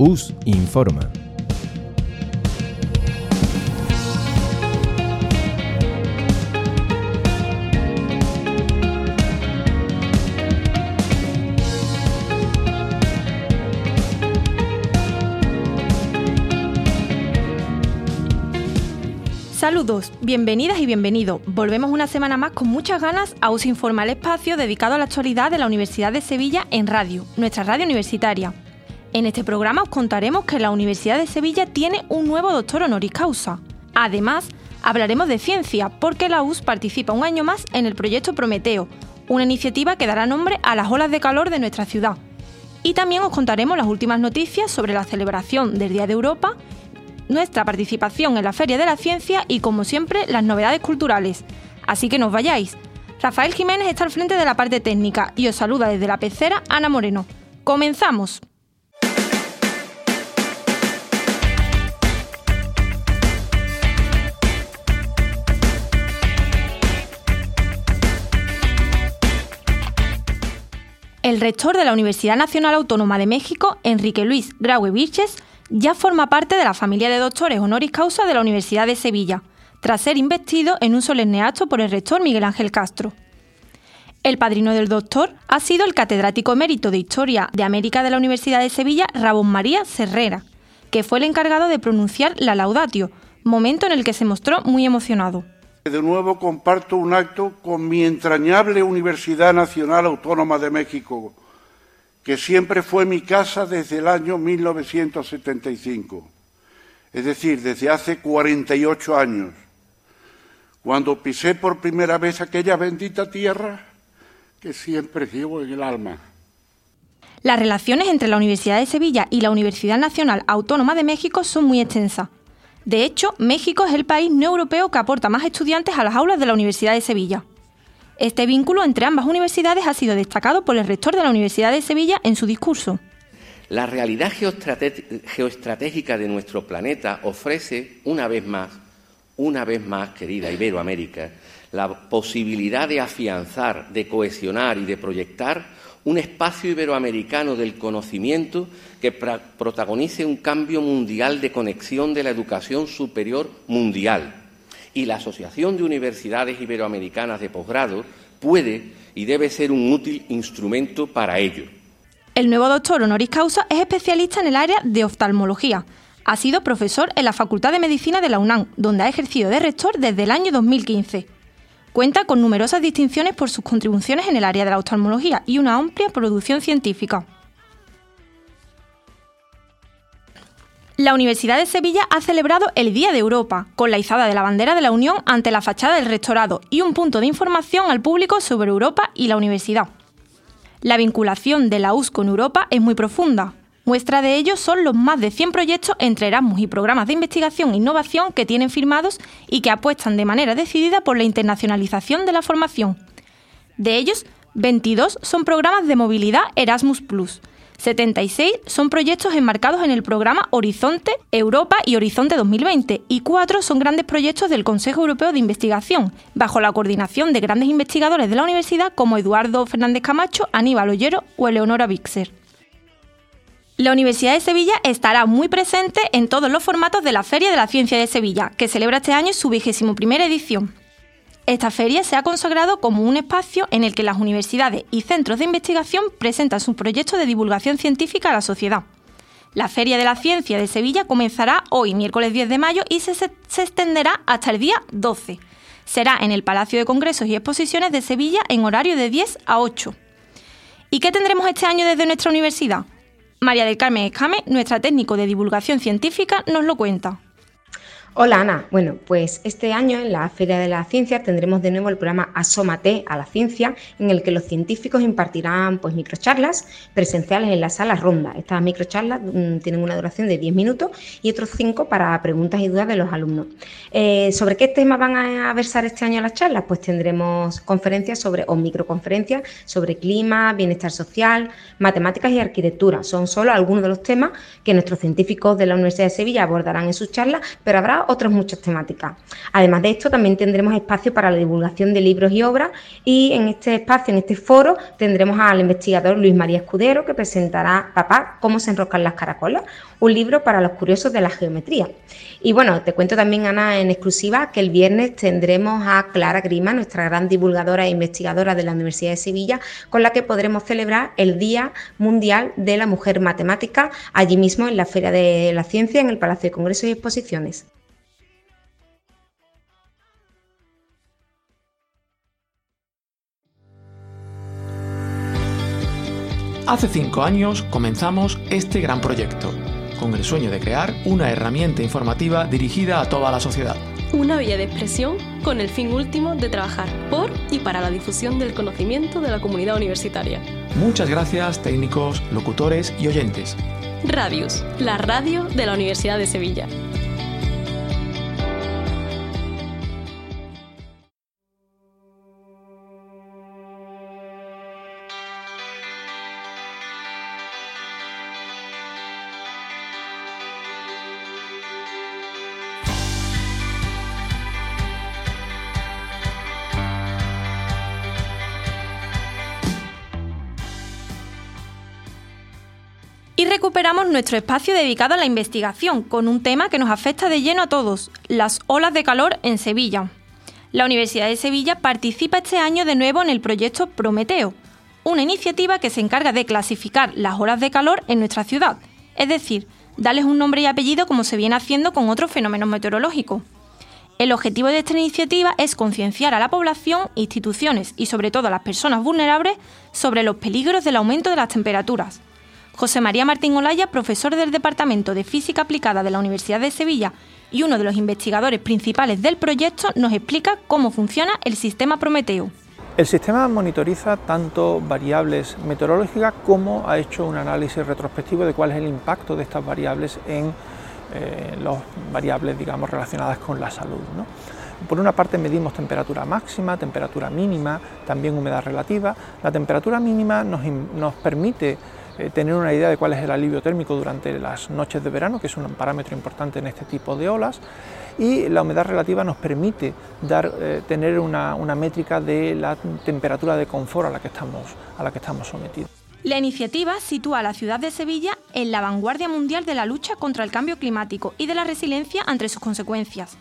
US Informa. Saludos, bienvenidas y bienvenidos. Volvemos una semana más con muchas ganas a US Informa, el espacio dedicado a la actualidad de la Universidad de Sevilla en radio, nuestra radio universitaria. En este programa os contaremos que la Universidad de Sevilla tiene un nuevo doctor honoris causa. Además, hablaremos de ciencia, porque la US participa un año más en el proyecto Prometeo, una iniciativa que dará nombre a las olas de calor de nuestra ciudad. Y también os contaremos las últimas noticias sobre la celebración del Día de Europa, nuestra participación en la Feria de la Ciencia y, como siempre, las novedades culturales. Así que no os vayáis. Rafael Jiménez está al frente de la parte técnica y os saluda desde la pecera Ana Moreno. ¡Comenzamos! El rector de la Universidad Nacional Autónoma de México, Enrique Luis Graue Virches, ya forma parte de la familia de doctores honoris causa de la Universidad de Sevilla, tras ser investido en un solemne acto por el rector Miguel Ángel Castro. El padrino del doctor ha sido el catedrático emérito de Historia de América de la Universidad de Sevilla, Rabón María Serrera, que fue el encargado de pronunciar la laudatio, momento en el que se mostró muy emocionado. De nuevo comparto un acto con mi entrañable Universidad Nacional Autónoma de México, que siempre fue mi casa desde el año 1975, es decir, desde hace 48 años, cuando pisé por primera vez aquella bendita tierra que siempre llevo en el alma. Las relaciones entre la Universidad de Sevilla y la Universidad Nacional Autónoma de México son muy extensas. De hecho, México es el país no europeo que aporta más estudiantes a las aulas de la Universidad de Sevilla. Este vínculo entre ambas universidades ha sido destacado por el rector de la Universidad de Sevilla en su discurso. La realidad geoestratégica de nuestro planeta ofrece, una vez más, una vez más, querida Iberoamérica, la posibilidad de afianzar, de cohesionar y de proyectar un espacio iberoamericano del conocimiento que protagonice un cambio mundial de conexión de la educación superior mundial. Y la Asociación de Universidades Iberoamericanas de Posgrado puede y debe ser un útil instrumento para ello. El nuevo doctor honoris causa es especialista en el área de oftalmología. Ha sido profesor en la Facultad de Medicina de la UNAM, donde ha ejercido de rector desde el año 2015. Cuenta con numerosas distinciones por sus contribuciones en el área de la oftalmología y una amplia producción científica. La Universidad de Sevilla ha celebrado el Día de Europa, con la izada de la bandera de la Unión ante la fachada del rectorado y un punto de información al público sobre Europa y la universidad. La vinculación de la US con Europa es muy profunda. Muestra de ello son los más de 100 proyectos entre Erasmus y programas de investigación e innovación que tienen firmados y que apuestan de manera decidida por la internacionalización de la formación. De ellos, 22 son programas de movilidad Erasmus ⁇ 76 son proyectos enmarcados en el programa Horizonte Europa y Horizonte 2020 y 4 son grandes proyectos del Consejo Europeo de Investigación, bajo la coordinación de grandes investigadores de la universidad como Eduardo Fernández Camacho, Aníbal Ollero o Eleonora Bixer. La Universidad de Sevilla estará muy presente en todos los formatos de la Feria de la Ciencia de Sevilla, que celebra este año su vigésimo primera edición. Esta feria se ha consagrado como un espacio en el que las universidades y centros de investigación presentan sus proyectos de divulgación científica a la sociedad. La Feria de la Ciencia de Sevilla comenzará hoy, miércoles 10 de mayo, y se, extenderá hasta el día 12. Será en el Palacio de Congresos y Exposiciones de Sevilla en horario de 10 a 8. ¿Y qué tendremos este año desde nuestra universidad? María del Carmen Escame, nuestra técnico de divulgación científica, nos lo cuenta. Hola Ana, bueno, pues este año en la Feria de la Ciencia tendremos de nuevo el programa Asómate a la Ciencia, en el que los científicos impartirán pues microcharlas presenciales en la sala ronda. Estas microcharlas mm, tienen una duración de 10 minutos y otros 5 para preguntas y dudas de los alumnos. Eh, ¿Sobre qué temas van a versar este año las charlas? Pues tendremos conferencias sobre, o microconferencias sobre clima, bienestar social, matemáticas y arquitectura. Son solo algunos de los temas que nuestros científicos de la Universidad de Sevilla abordarán en sus charlas, pero habrá otras muchas temáticas. Además de esto, también tendremos espacio para la divulgación de libros y obras y en este espacio, en este foro, tendremos al investigador Luis María Escudero que presentará Papá, cómo se enroscan las caracolas, un libro para los curiosos de la geometría. Y bueno, te cuento también, Ana, en exclusiva, que el viernes tendremos a Clara Grima, nuestra gran divulgadora e investigadora de la Universidad de Sevilla, con la que podremos celebrar el Día Mundial de la Mujer Matemática, allí mismo en la Feria de la Ciencia, en el Palacio de Congresos y Exposiciones. Hace cinco años comenzamos este gran proyecto, con el sueño de crear una herramienta informativa dirigida a toda la sociedad. Una vía de expresión con el fin último de trabajar por y para la difusión del conocimiento de la comunidad universitaria. Muchas gracias técnicos, locutores y oyentes. Radius, la radio de la Universidad de Sevilla. Recuperamos nuestro espacio dedicado a la investigación con un tema que nos afecta de lleno a todos, las olas de calor en Sevilla. La Universidad de Sevilla participa este año de nuevo en el proyecto Prometeo, una iniciativa que se encarga de clasificar las olas de calor en nuestra ciudad, es decir, darles un nombre y apellido como se viene haciendo con otros fenómenos meteorológicos. El objetivo de esta iniciativa es concienciar a la población, instituciones y sobre todo a las personas vulnerables sobre los peligros del aumento de las temperaturas José María Martín Olaya, profesor del Departamento de Física Aplicada de la Universidad de Sevilla y uno de los investigadores principales del proyecto, nos explica cómo funciona el sistema Prometeo. El sistema monitoriza tanto variables meteorológicas como ha hecho un análisis retrospectivo de cuál es el impacto de estas variables en eh, las variables digamos, relacionadas con la salud. Por una parte medimos temperatura máxima, temperatura mínima, también humedad relativa. La temperatura mínima nos, nos permite eh, tener una idea de cuál es el alivio térmico durante las noches de verano, que es un parámetro importante en este tipo de olas, y la humedad relativa nos permite dar, eh, tener una, una, métrica de la temperatura de confort a la, que estamos, a la que estamos sometidos. La iniciativa sitúa a la ciudad de Sevilla en la vanguardia mundial de la lucha contra el cambio climático y de la resiliencia ante sus consecuencias.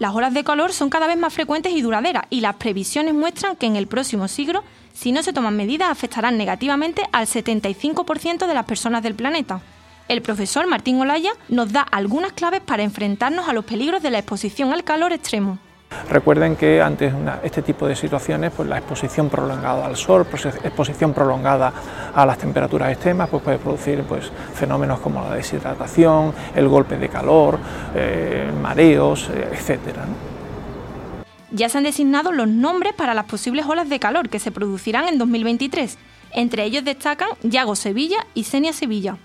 Las horas de calor son cada vez más frecuentes y duraderas y las previsiones muestran que en el próximo siglo si no se toman medidas, afectarán negativamente al 75% de las personas del planeta. El profesor Martín Olaya nos da algunas claves para enfrentarnos a los peligros de la exposición al calor extremo. Recuerden que ante este tipo de situaciones, pues la exposición prolongada al sol, exposición prolongada a las temperaturas extremas, pues puede producir pues, fenómenos como la deshidratación, el golpe de calor, eh, mareos, eh, etcétera ya se han designado los nombres para las posibles olas de calor que se producirán en 2023. Entre ellos destacan Yago Sevilla y Senia Sevilla.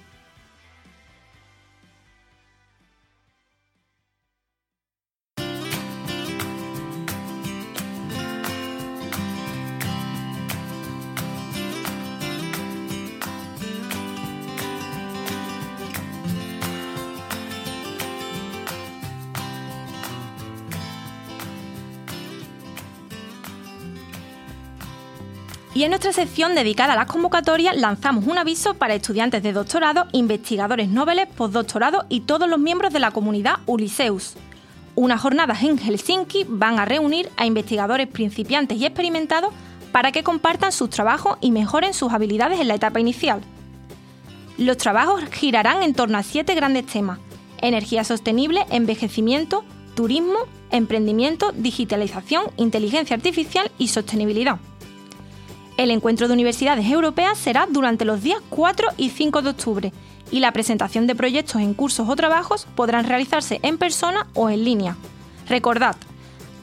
Y en nuestra sección dedicada a las convocatorias lanzamos un aviso para estudiantes de doctorado, investigadores noveles, postdoctorado y todos los miembros de la comunidad Uliseus. Unas jornadas en Helsinki van a reunir a investigadores principiantes y experimentados para que compartan sus trabajos y mejoren sus habilidades en la etapa inicial. Los trabajos girarán en torno a siete grandes temas. Energía sostenible, envejecimiento, turismo, emprendimiento, digitalización, inteligencia artificial y sostenibilidad. El encuentro de universidades europeas será durante los días 4 y 5 de octubre y la presentación de proyectos en cursos o trabajos podrán realizarse en persona o en línea. Recordad,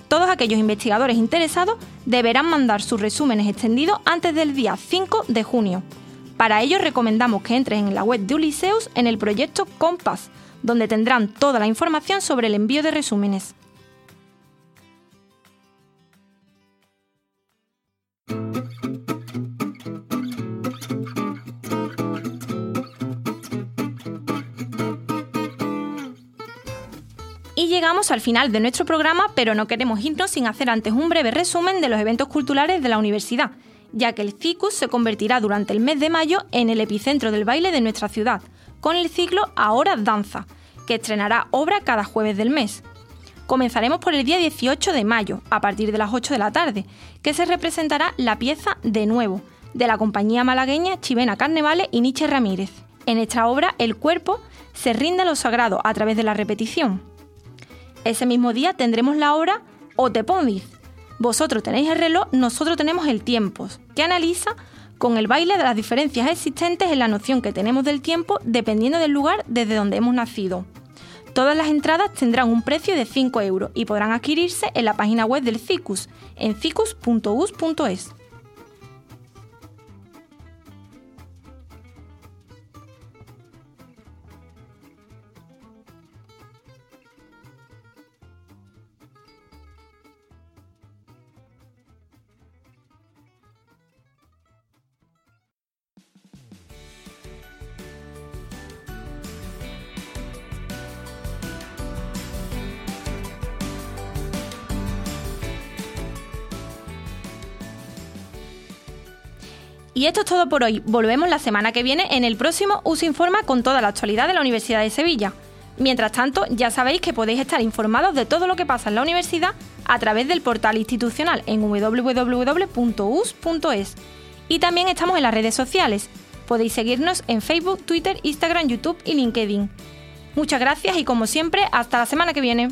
todos aquellos investigadores interesados deberán mandar sus resúmenes extendidos antes del día 5 de junio. Para ello recomendamos que entren en la web de Uliseus en el proyecto Compass, donde tendrán toda la información sobre el envío de resúmenes. Llegamos al final de nuestro programa, pero no queremos irnos sin hacer antes un breve resumen de los eventos culturales de la universidad, ya que el CICUS se convertirá durante el mes de mayo en el epicentro del baile de nuestra ciudad, con el ciclo Ahora Danza, que estrenará obra cada jueves del mes. Comenzaremos por el día 18 de mayo, a partir de las 8 de la tarde, que se representará la pieza De Nuevo, de la compañía malagueña Chivena Carnevale y Nietzsche Ramírez. En esta obra, el cuerpo se rinde a lo sagrado a través de la repetición. Ese mismo día tendremos la obra O te pondis. Vosotros tenéis el reloj, nosotros tenemos el tiempo, que analiza con el baile de las diferencias existentes en la noción que tenemos del tiempo dependiendo del lugar desde donde hemos nacido. Todas las entradas tendrán un precio de 5 euros y podrán adquirirse en la página web del CICUS, en cicus.us.es. Y esto es todo por hoy. Volvemos la semana que viene en el próximo US Informa con toda la actualidad de la Universidad de Sevilla. Mientras tanto, ya sabéis que podéis estar informados de todo lo que pasa en la universidad a través del portal institucional en www.us.es. Y también estamos en las redes sociales. Podéis seguirnos en Facebook, Twitter, Instagram, YouTube y LinkedIn. Muchas gracias y como siempre, hasta la semana que viene.